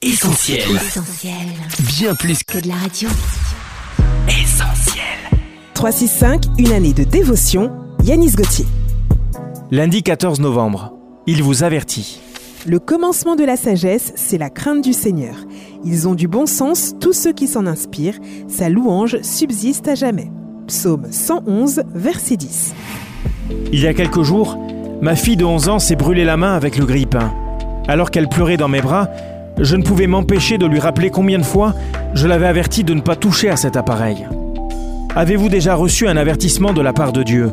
Essentiel. Essentiel. Bien plus Que de la radio. qu'essentiel. 365, une année de dévotion, Yanis Gauthier. Lundi 14 novembre, il vous avertit. Le commencement de la sagesse, c'est la crainte du Seigneur. Ils ont du bon sens, tous ceux qui s'en inspirent. Sa louange subsiste à jamais. Psaume 111, verset 10. Il y a quelques jours, ma fille de 11 ans s'est brûlé la main avec le grille-pain. Alors qu'elle pleurait dans mes bras, je ne pouvais m'empêcher de lui rappeler combien de fois je l'avais averti de ne pas toucher à cet appareil. Avez-vous déjà reçu un avertissement de la part de Dieu?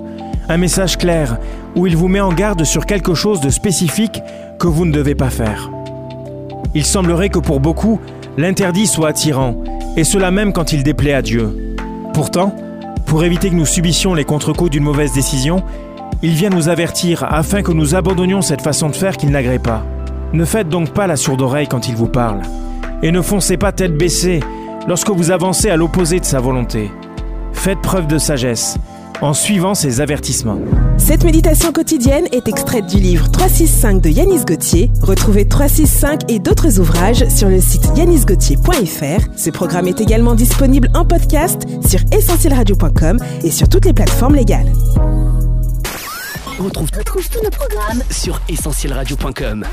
Un message clair où il vous met en garde sur quelque chose de spécifique que vous ne devez pas faire? Il semblerait que pour beaucoup, l'interdit soit attirant, et cela même quand il déplaît à Dieu. Pourtant, pour éviter que nous subissions les contre-coups d'une mauvaise décision, il vient nous avertir afin que nous abandonnions cette façon de faire qu'il n'agrée pas. Ne faites donc pas la sourde oreille quand il vous parle, et ne foncez pas tête baissée lorsque vous avancez à l'opposé de sa volonté. Faites preuve de sagesse en suivant ses avertissements. Cette méditation quotidienne est extraite du livre 365 de Yanis Gauthier. Retrouvez 365 et d'autres ouvrages sur le site yanisgauthier.fr. Ce programme est également disponible en podcast sur essentielradio.com et sur toutes les plateformes légales. On retrouve, Retrouve tous nos programmes sur essentielradio.com.